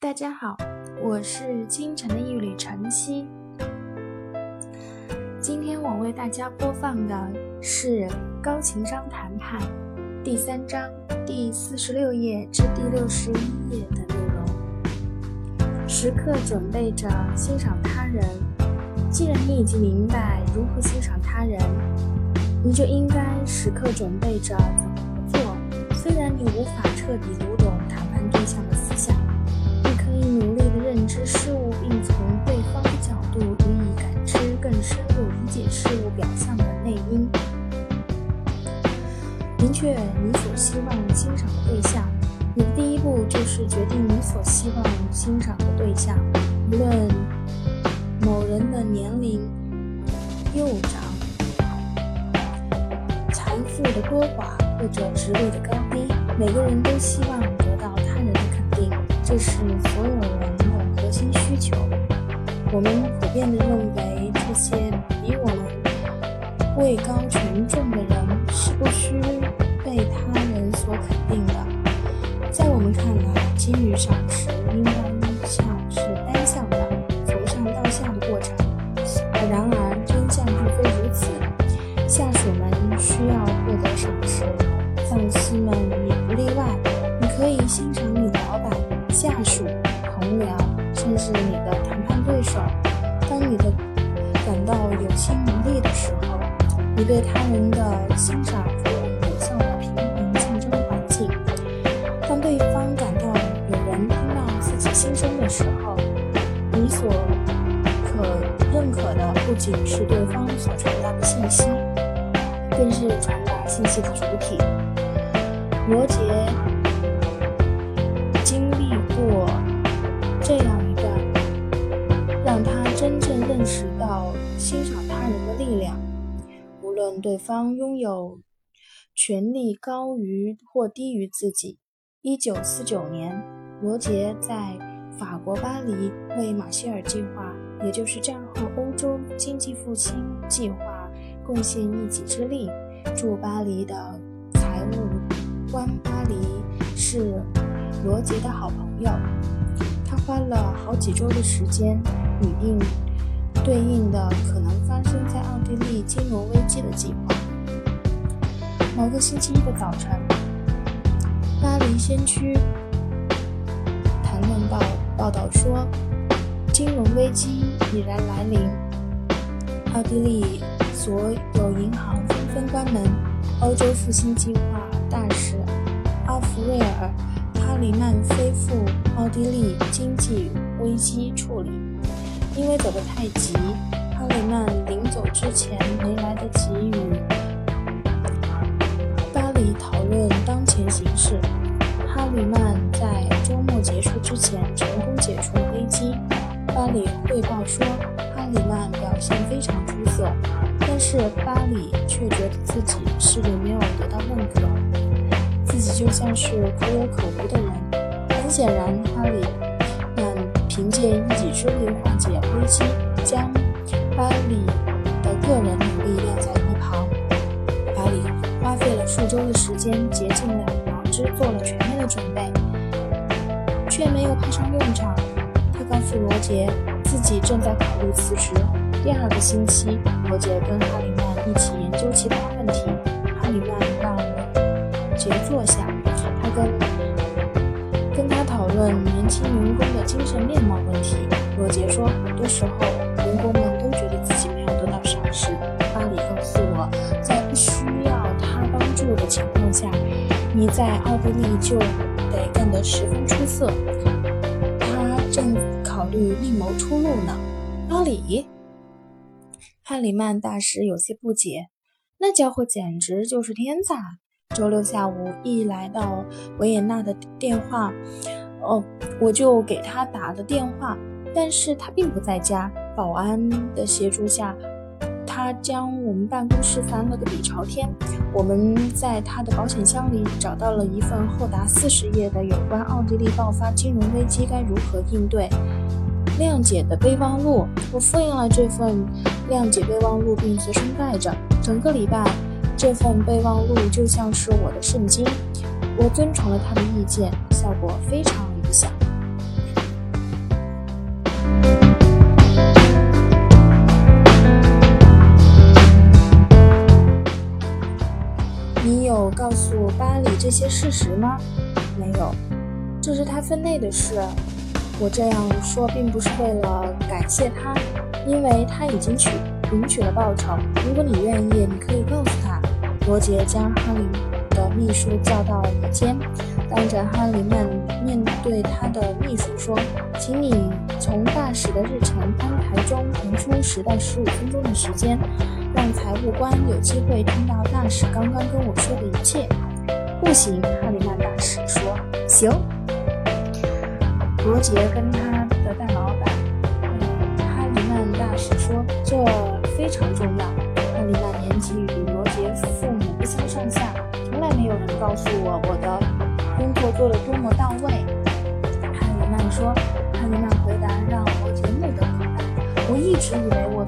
大家好，我是清晨的一缕晨曦。今天我为大家播放的是《高情商谈判》第三章第四十六页至第六十一页的内容。时刻准备着欣赏他人。既然你已经明白如何欣赏他人，你就应该时刻准备着怎么做。虽然你无法彻底读懂谈判对象的。知事物，并从对方的角度予以感知，更深入理解事物表象的内因。明确你所希望欣赏的对象，你的第一步就是决定你所希望欣赏的对象。无论某人的年龄幼长、财富的多寡或者职位的高低，每个人都希望得到他人的肯定。这是所有人新需求。我们普遍的认为，这些比我们位高权重的人是不需被他人所肯定的。在我们看来，给予赏识应该论对方拥有权力高于或低于自己。一九四九年，罗杰在法国巴黎为马歇尔计划，也就是战后欧洲经济复兴计划，贡献一己之力。驻巴黎的财务官巴黎是。罗杰的好朋友，他花了好几周的时间拟定对应的可能发生在奥地利金融危机的计划。某个星期一的早晨，巴黎先驱谈论报报道说，金融危机已然来临，奥地利所有银行纷纷关门。欧洲复兴计划大使阿弗瑞尔。哈里曼飞赴奥地利经济危机处理，因为走得太急，哈里曼临走之前没来得及与巴黎讨论当前形势。哈里曼在周末结束之前成功解除了危机。巴黎汇报说，哈里曼表现非常出色，但是巴黎却觉得自己势力没有得到认可。自己就像是可有可无的人。很显然，哈里凭借一己之力化解危机，将巴里的个人努力晾在一旁。巴里花费了数周的时间，竭尽了脑汁做了全面的准备，却没有派上用场。他告诉罗杰，自己正在考虑辞职。第二个星期，罗杰跟哈里曼一起研究其他问题。哈里曼让罗。杰坐下，他跟年轻员工的精神面貌问题。罗杰说，很多时候员工们都觉得自己没有得到赏识。巴里告诉我，在不需要他帮助的情况下，你在奥地利就得干得十分出色。他正考虑另谋出路呢。巴里，汉里曼大使有些不解，那家伙简直就是天才。周六下午一来到维也纳的电话，哦，我就给他打了电话，但是他并不在家。保安的协助下，他将我们办公室翻了个底朝天。我们在他的保险箱里找到了一份厚达四十页的有关奥地利爆发金融危机该如何应对谅解的备忘录。我复印了这份谅解备忘录，并随身带着。整个礼拜。这份备忘录就像是我的圣经，我遵从了他的意见，效果非常有告诉巴里这些事实吗？没有，这是他分内的事。我这样说并不是为了感谢他，因为他已经取领取了报酬。如果你愿意，你可以告诉他。罗杰将哈林的秘书叫到里间，当着哈林们面对他的秘书说：“请你从大使的日程安排中腾出十到十五分钟的时间，让财务官有机会听到大使刚刚跟我说的一切。”不行，哈里曼大使说：“行。”罗杰跟他的大老板，哈里曼大使说：“这非常重要。”哈里曼年纪与罗杰父母不相上下，从来没有人告诉我我的工作做得多么到位。哈里曼说：“哈里曼回答让罗杰目瞪口呆。我一直以为我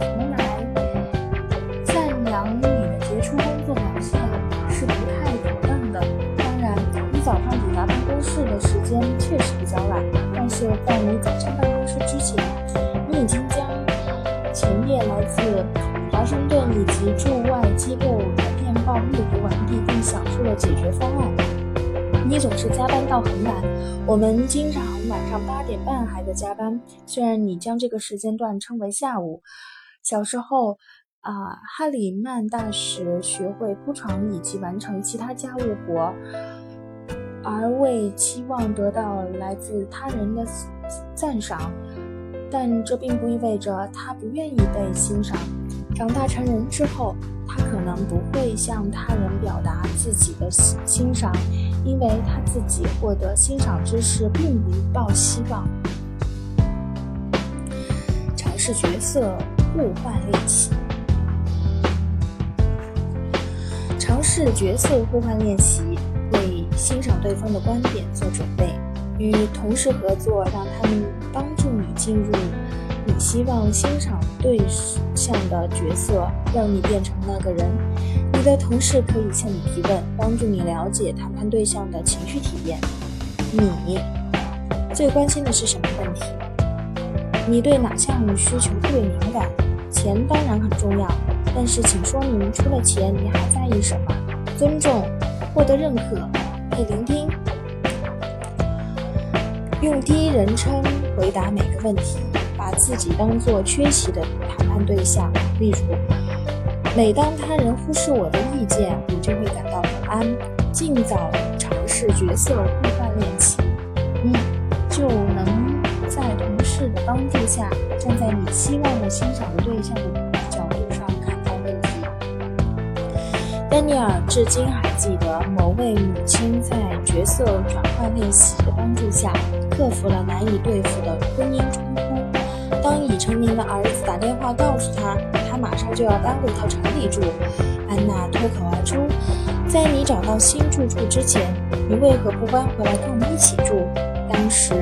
间确实比较晚。”但是在你走进办公室之前，你已经将前夜来自华盛顿以及驻外机构的电报阅读完毕，并想出了解决方案。你总是加班到很晚，我们经常晚上八点半还在加班。虽然你将这个时间段称为下午。小时候，啊，哈里曼大使学会铺床以及完成其他家务活。而为期望得到来自他人的赞赏，但这并不意味着他不愿意被欣赏。长大成人之后，他可能不会向他人表达自己的欣赏，因为他自己获得欣赏之事并不抱希望。尝试角色互换练习，尝试角色互换练习。欣赏对方的观点做准备，与同事合作，让他们帮助你进入你希望欣赏对象的角色，让你变成那个人。你的同事可以向你提问，帮助你了解谈判对象的情绪体验。你最关心的是什么问题？你对哪项需求特别敏感？钱当然很重要，但是请说明除了钱，你还在意什么？尊重，获得认可。以聆听，用第一人称回答每个问题，把自己当做缺席的谈判对象。例如，每当他人忽视我的意见，我就会感到不安。尽早尝试角色互换练习，你就能在同事的帮助下，站在你希望的欣赏的对象的。丹尼尔至今还记得，某位母亲在角色转换练习的帮助下，克服了难以对付的婚姻冲突。当已成年的儿子打电话告诉他，他马上就要搬回到城里住，安娜脱口而出：“在你找到新住处之前，你为何不搬回来跟我们一起住？”当时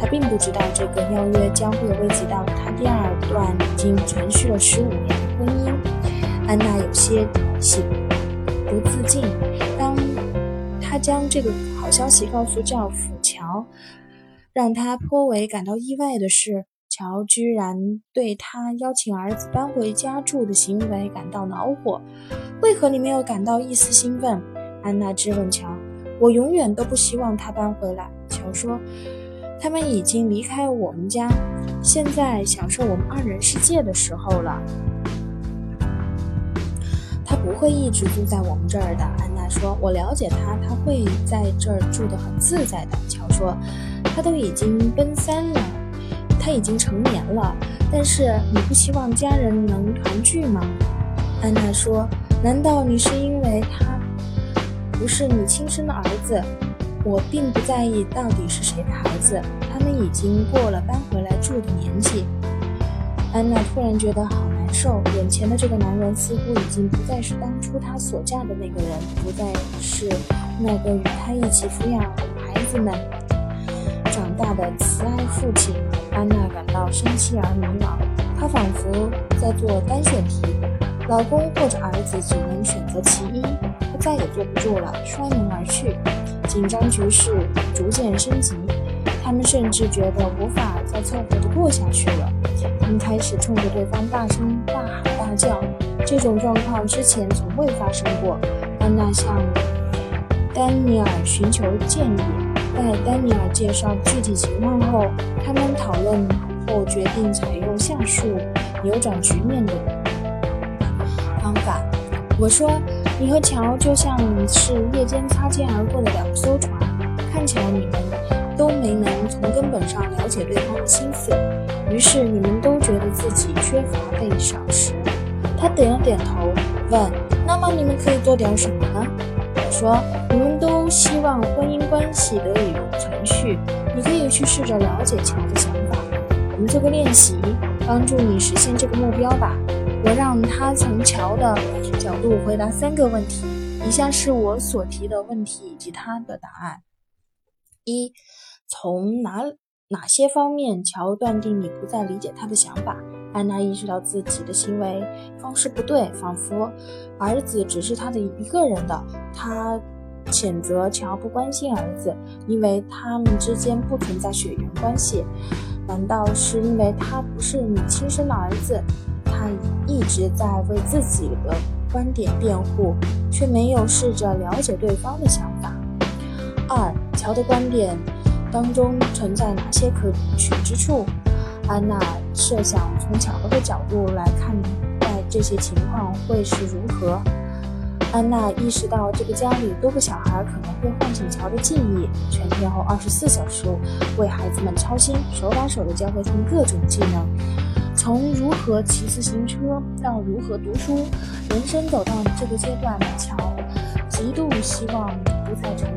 他并不知道，这个邀约将会危及到他第二段已经存续了十五年的婚姻。安娜有些喜。不自禁。当他将这个好消息告诉教父乔，让他颇为感到意外的是，乔居然对他邀请儿子搬回家住的行为感到恼火。为何你没有感到一丝兴奋？安娜质问乔。我永远都不希望他搬回来。乔说。他们已经离开我们家，现在享受我们二人世界的时候了。不会一直住在我们这儿的，安娜说。我了解他，他会在这儿住得很自在的。乔说，他都已经奔三了，他已经成年了。但是你不希望家人能团聚吗？安娜说。难道你是因为他不是你亲生的儿子？我并不在意到底是谁的孩子，他们已经过了搬回来住的年纪。安娜突然觉得好。受眼前的这个男人似乎已经不再是当初她所嫁的那个人，不再是那个与她一起抚养孩子们长大的慈爱父亲。安娜感到生气而迷茫，她仿佛在做单选题，老公或者儿子只能选择其一。她再也坐不住了，摔门而去。紧张局势逐渐升级，他们甚至觉得无法再凑合的过下去了。他们开始冲着对方大声大喊大叫，这种状况之前从未发生过。安娜向丹尼尔寻求建议。在丹尼尔介绍具体情况后，他们讨论后决定采用下述扭转局面的方法。我说：“你和乔就像是夜间擦肩而过的两艘船，看起来你们都没能从根本上了解对方的心思，于是你们都觉得自己缺乏被赏识。”他点了点头，问：“那么你们可以做点什么呢？”我说：“你们都希望婚姻关系得以存续，你可以去试着了解乔的想法。我们做个练习，帮助你实现这个目标吧。我让他从乔的角度回答三个问题，以下是我所提的问题以及他的答案：一，从哪哪些方面乔断定你不再理解他的想法？”安娜意识到自己的行为方式不对，仿佛儿子只是他的一个人的。她谴责乔不关心儿子，因为他们之间不存在血缘关系。难道是因为他不是你亲生的儿子？他一直在为自己的观点辩护，却没有试着了解对方的想法。二，乔的观点当中存在哪些可取之处？安娜设想从巧的角度来看待这些情况会是如何。安娜意识到这个家里多个小孩可能会唤醒乔的记忆，全天候二十四小时为孩子们操心，手把手的教会他们各种技能，从如何骑自行车到如何读书。人生走到这个阶段，乔极度希望不再成。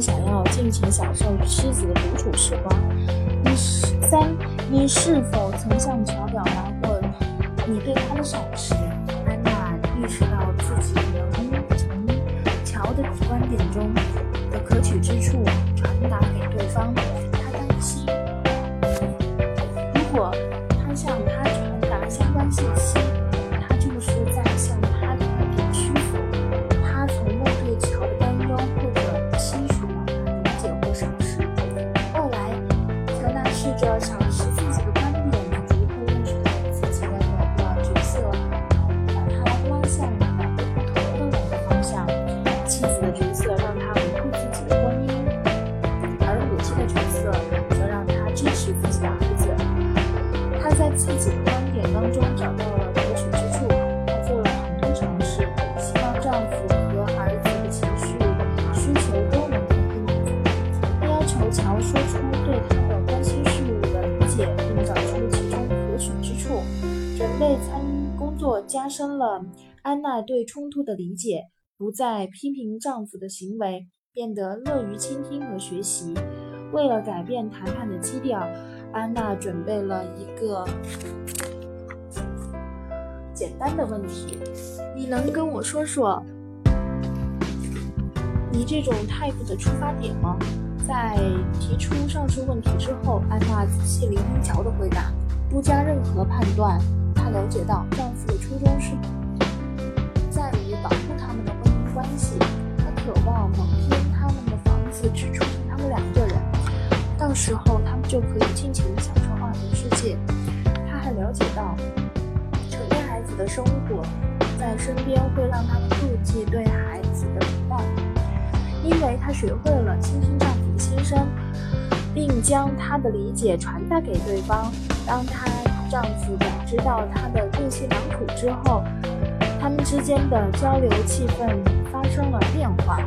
想要尽情享受与妻子的独处时光。你三，你是否曾向乔表达过你对他的赏识？安娜意识到自己能从乔的观点中的可取之处传达给对方。她担心，对冲突的理解，不再批评丈夫的行为，变得乐于倾听和学习。为了改变谈判的基调，安娜准备了一个简单的问题：“你能跟我说说你这种态度的出发点吗？”在提出上述问题之后，安娜仔细聆听乔的回答，不加任何判断。她了解到丈夫的初衷是望某天他们的房子只出现他们两个人，到时候他们就可以尽情地享受二人世界。她还了解到，成年孩子的生活在身边会让他们妒忌对孩子的陪伴，因为她学会了倾听丈夫的心声，并将他的理解传达给对方。当她丈夫感知到她的用心良苦之后，他们之间的交流气氛发生了变化。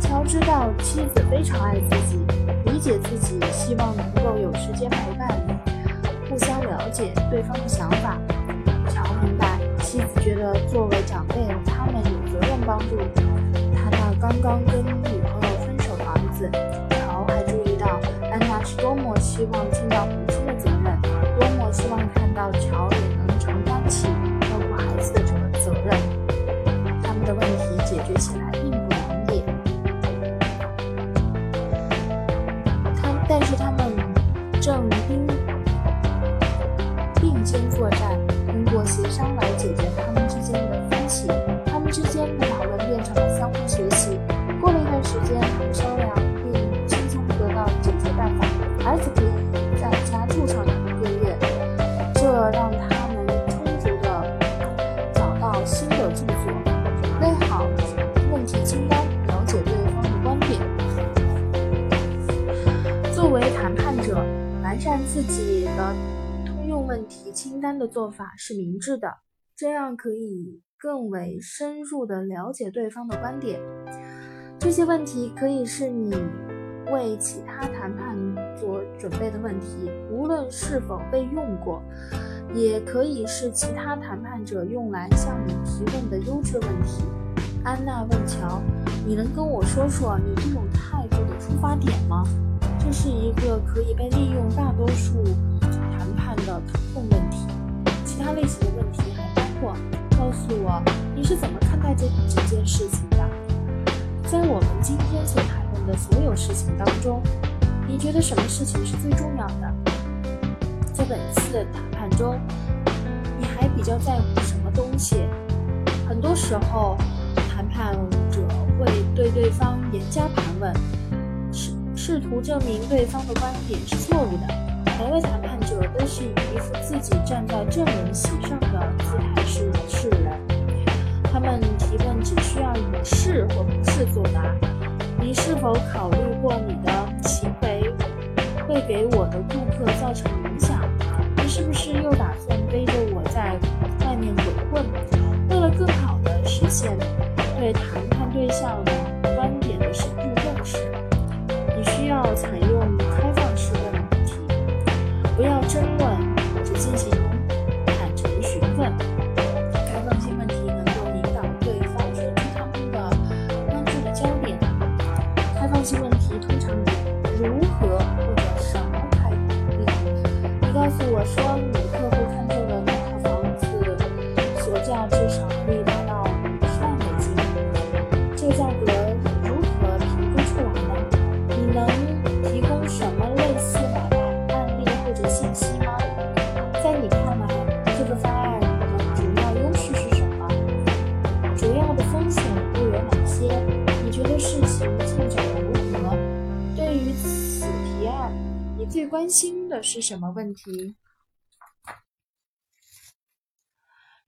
乔知道妻子非常爱自己，理解自己，希望能够有时间陪伴，互相了解对方的想法。乔明白，妻子觉得作为长辈，他们有责任帮助他那刚刚跟女朋友分手的儿子。乔还注意到安娜是多么希望尽到母亲的责任，多么希望看。到乔也能承担起学起来并不容易。他但是他们正并并肩作战，通过协商来解决他们之间的分歧。他们之间的讨论变成了相互学习。过了一段时间，他们商量并轻松得到解决办法。儿子可以清单的做法是明智的，这样可以更为深入地了解对方的观点。这些问题可以是你为其他谈判做准备的问题，无论是否被用过，也可以是其他谈判者用来向你提问的优质问题。安娜问乔：“你能跟我说说你这种态度的出发点吗？”这是一个可以被利用大多数谈判的通用问题。其他类型的问题还包括：告诉我你是怎么看待这这件事情的？在我们今天所谈论的所有事情当中，你觉得什么事情是最重要的？在本次谈判中，你还比较在乎什么东西？很多时候。谈判者会对对方严加盘问，试试图证明对方的观点是错误的。每位谈判者都是以一副自己站在证人席上的姿态示示人，他们提问只需要以是或不是作答。你是否考虑过你的行为会给我的顾客造成影响？你是不是又打算背着我在外面鬼混？为了更好的实现。对谈判对象观点的深入认识，你需要采用，不要争论，是什么问题？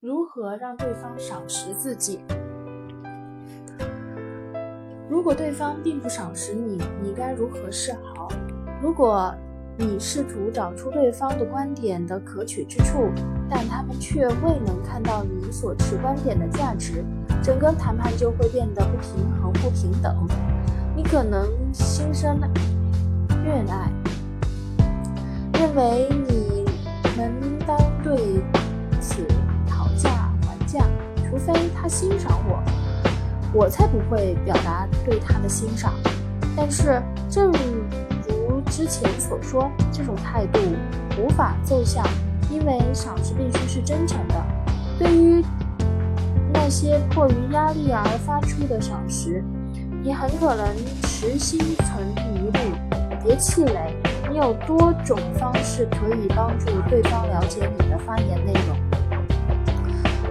如何让对方赏识自己？如果对方并不赏识你，你该如何是好？如果你试图找出对方的观点的可取之处，但他们却未能看到你所持观点的价值，整个谈判就会变得不平衡、不平等。你可能心生怨爱。认为你们应当对此讨价还价，除非他欣赏我，我才不会表达对他的欣赏。但是，正如之前所说，这种态度无法奏效，因为赏识必须是真诚的。对于那些迫于压力而发出的赏识，你很可能持心存疑虑。别气馁。你有多种方式可以帮助对方了解你的发言内容，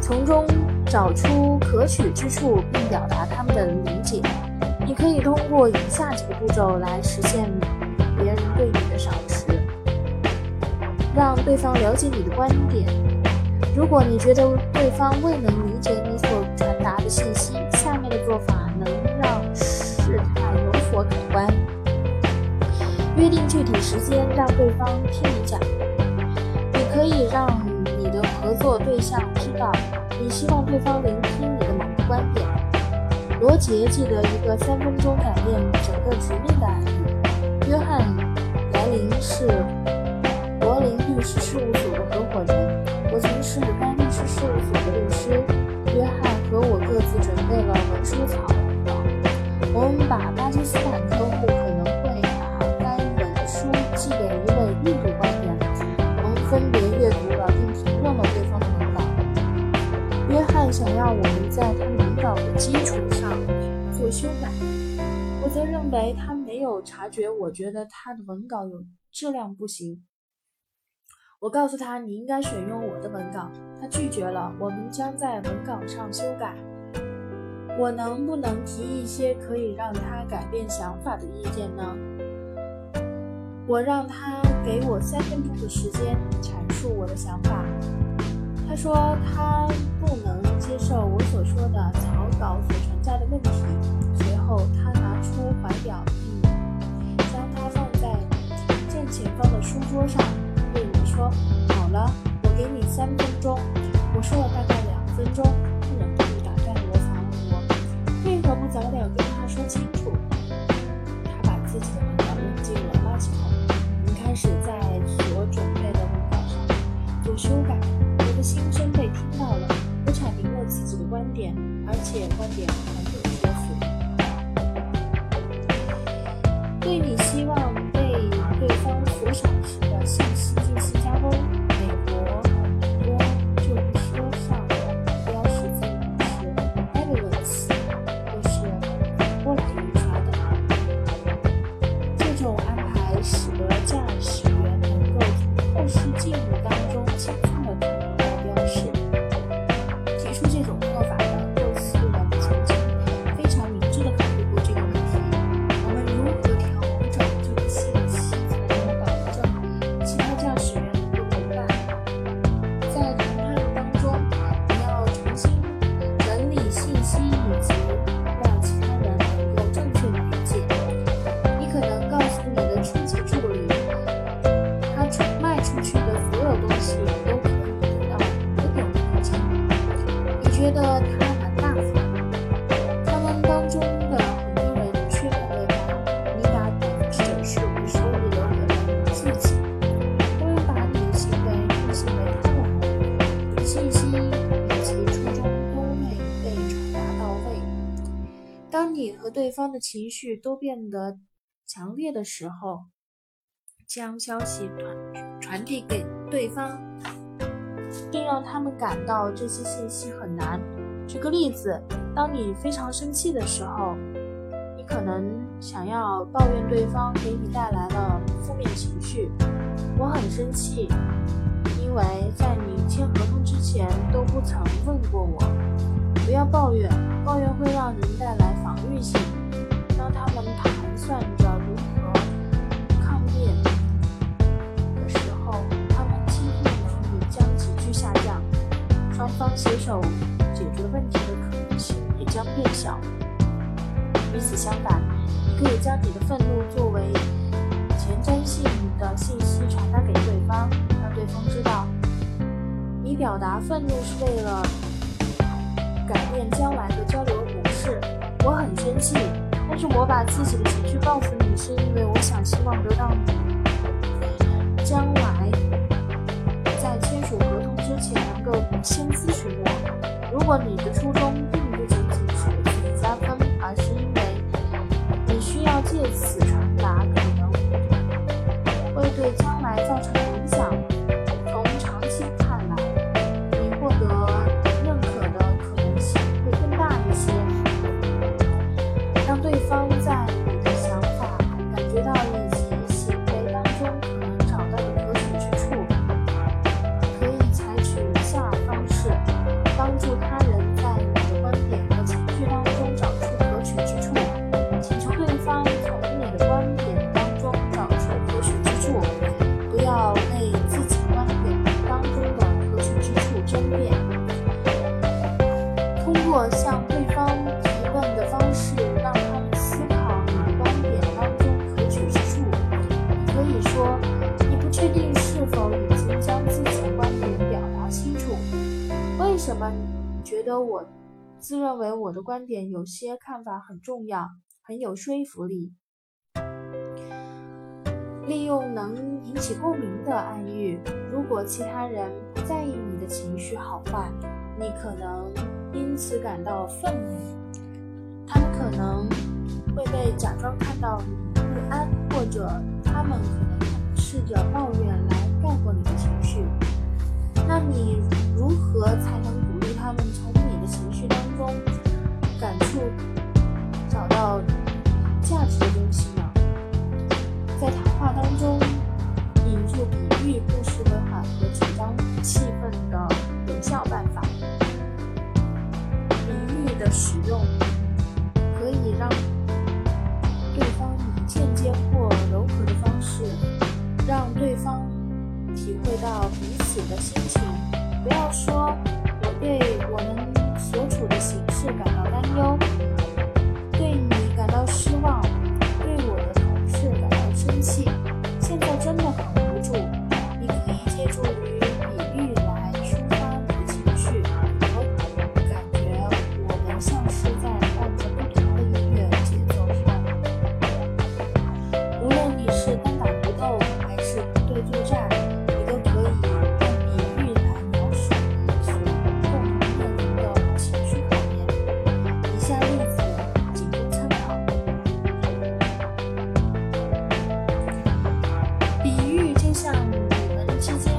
从中找出可取之处，并表达他们的理解。你可以通过以下几个步骤来实现别人对你的赏识：让对方了解你的观点。如果你觉得对方未能理解你所传达的信息，定具体时间，让对方听你讲。你可以让你的合作对象知道，你希望对方聆听你的某个观点。罗杰记得一个三分钟改变整个局面的案例。约翰·莱林是柏林律师事务所的合伙人，我觉得他的文稿有质量不行。我告诉他你应该选用我的文稿，他拒绝了。我们将在文稿上修改。我能不能提一些可以让他改变想法的意见呢？我让他给我三分钟的时间阐述我的想法。他说他不能接受我所说的草稿所存在的问题。随后，他拿出怀表，书桌上，对我说：“好了，我给你三分钟。”我说了大概两分钟，方的情绪都变得强烈的时候，将消息传传递给对方，并让他们感到这些信息很难。举个例子，当你非常生气的时候，你可能想要抱怨对方给你带来了负面情绪。我很生气，因为在你签合同之前都不曾问过我。不要抱怨，抱怨会让人带来防御性。他们盘算着如何抗辩的时候，他们倾听能力将急剧下降，双方携手解决问题的可能性也将变小。与此相反，你可以将你的愤怒作为前瞻性的信息传达给对方，让对方知道你表达愤怒是为了改变将来的交流模式。我很生气，是我把自己的情绪告诉你，是因为我想希望得到你将来在签署合同之前能够先咨询我。如果你的初衷并不仅仅是为自己加分，而是因为你需要借此传达可能会对将来造成的观点有些看法很重要，很有说服力？利用能引起共鸣的暗喻，如果其他人不在意你的情绪好坏，你可能因此感到愤怒。他们可能会被假装看到你不安，或者他们可能试着抱怨来盖过你的情绪。那你如何才能鼓励他们从你的情绪当中感触找到像你们之间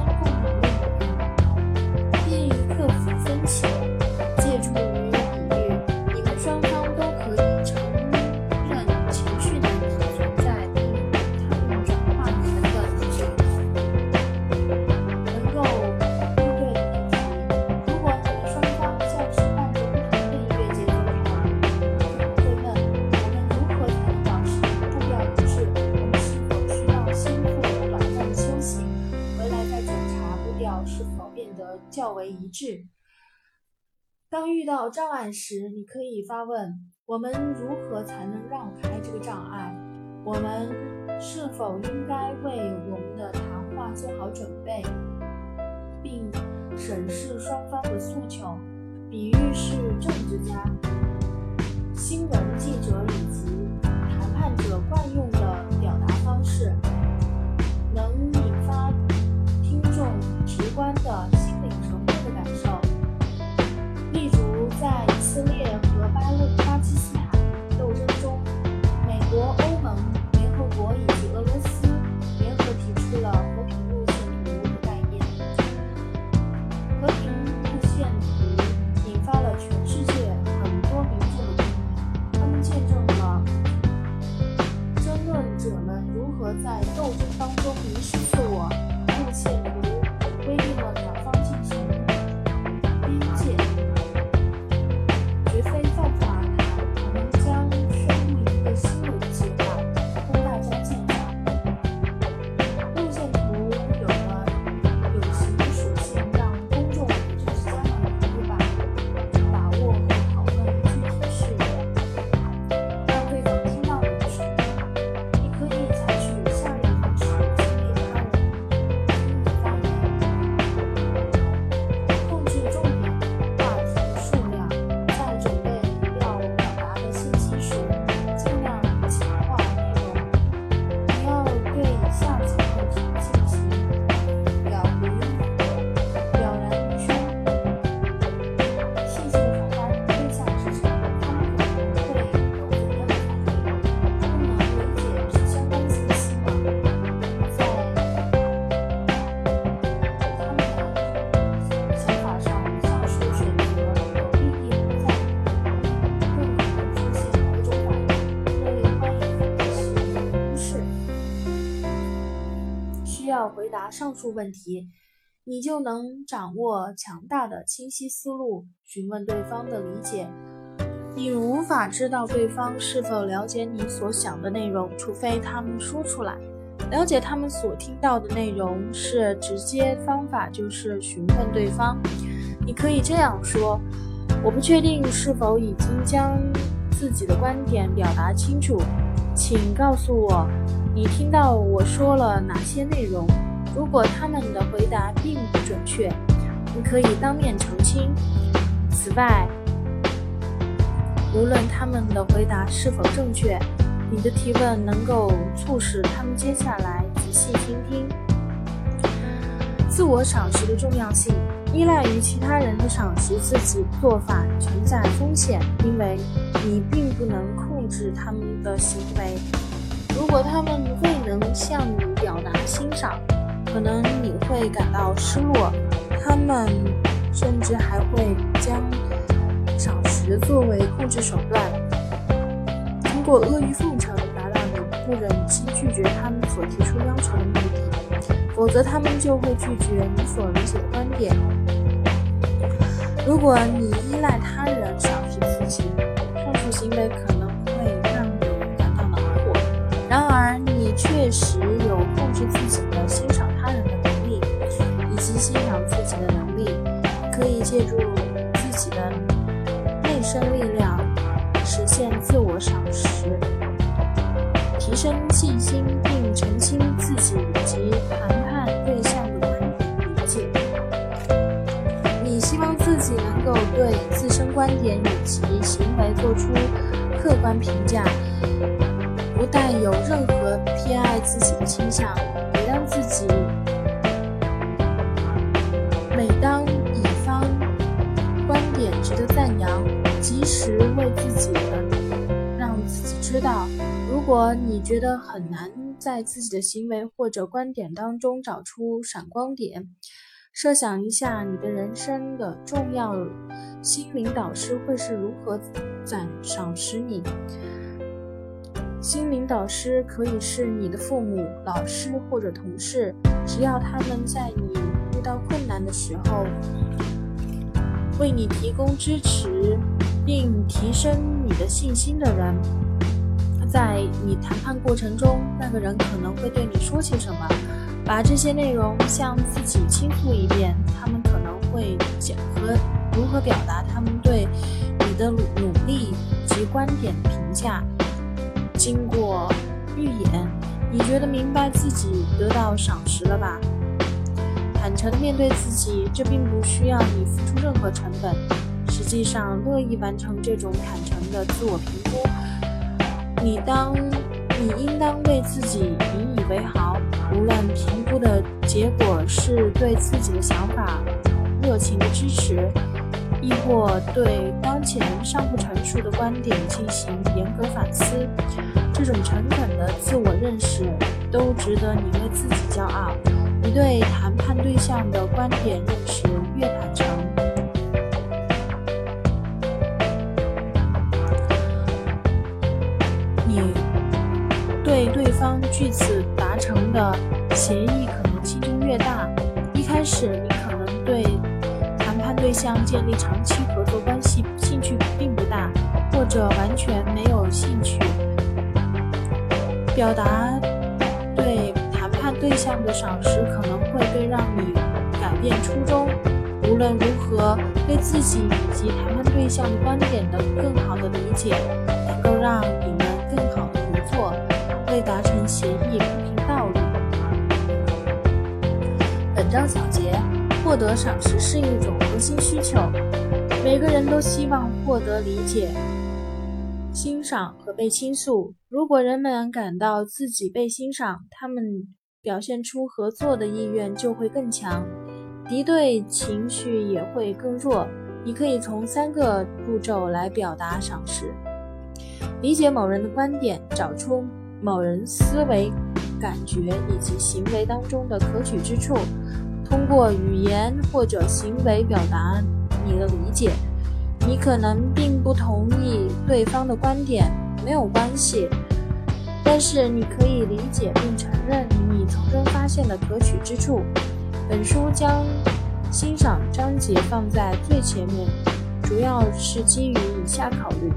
为一致？当遇到障碍时，你可以发问：我们如何才能让开这个障碍？我们是否应该为我们的谈话做好准备，并审视双方的诉求？比喻是政治家、新闻记者以及谈判者惯用的表达方式，能引发听众直观的上述问题，你就能掌握强大的清晰思路，询问对方的理解。你无法知道对方是否了解你所想的内容，除非他们说出来。了解他们所听到的内容是直接方法，就是询问对方。你可以这样说：“我不确定是否已经将自己的观点表达清楚，请告诉我，你听到我说了哪些内容？如果他们的回答并不准确，你可以当面澄清。此外，无论他们的回答是否正确，你的提问能够促使他们接下来仔细倾听。自我赏识的重要性，依赖于其他人的赏识自己做法存在风险，因为你并不能控制他们的行为。如果他们未能向你表达欣赏，可能你会感到失落，他们甚至还会将赏识作为控制手段，通过阿谀奉承达到你不忍心拒绝他们所提出要求的目的，否则他们就会拒绝你所理解的观点。如果你依赖他人赏识自己，上述行为可能会让你感到恼火。然而，你确实有控制自己欣赏自己的能力。可以借助自己的内生力量，实现自我赏识，提升信心，并澄清自己及谈判对象的观点理解。你希望自己能够对自身观点以及行为做出客观评价。不带有任何偏爱自己的倾向。每当自己，如果你觉得很难在自己的行为或者观点当中找出闪光点，设想一下你的人生的重要心灵导师会是如何赞赏识你。心灵导师可以是你的父母、老师或者同事，只要他们在你遇到困难的时候为你提供支持，并提升你的信心的人。在你谈判过程中，那个人可能会对你说些什么，把这些内容向自己倾诉一遍。他们可能会讲和如何表达他们对你的努力及观点的评价。经过预演，你觉得明白自己得到赏识了吧？坦诚的面对自己，这并不需要你付出任何成本。实际上，乐意完成这种坦诚的自我评估，你当，你应当为自己引以为豪。无论评估的结果是对自己的想法热情的支持。亦或对当前尚不成熟的观点进行严格反思，这种诚恳的自我认识都值得你为自己骄傲。你对谈判对象的观点认识越坦诚，对对方据此达成的协议可能性就越大。一开始，你可能对谈判。对象建立长期合作关系，兴趣并不大，或者完全没有兴趣。表达对谈判对象的赏识，可能会对让你改变初衷。无论如何，对自己以及谈判对象的观点的更好的理解，能够让你章小结。获得赏识是一种核心需求，每个人都希望获得理解、欣赏和被倾诉。如果人们感到自己被欣赏，他们表现出合作的意愿就会更强，敌对情绪也会更弱。你可以从三个步骤来表达赏识：理解某人的观点，找出某人思维、感觉以及行为当中的可取之处。通过语言或者行为表达你的理解。你可能并不同意对方的观点，没有关系。但是你可以理解并承认你从中发现的可取之处。本书将欣赏章节放在最前面，主要是基于以下考虑：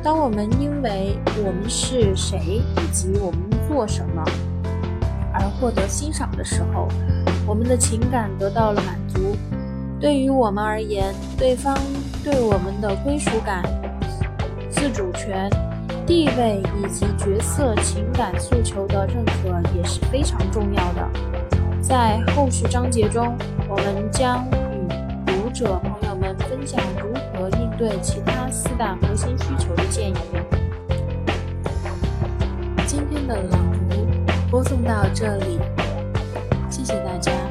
当我们因为我们是谁以及我们做什么获得欣赏的时候。我们的情感得到了满足。对于我们而言，对方对我们的归属感、自主权、地位以及角色情感诉求的认可也是非常重要的。在后续章节中，我们将与读者朋友们分享如何应对其他四大核心需求的建议。今天的播送到这里。谢谢大家。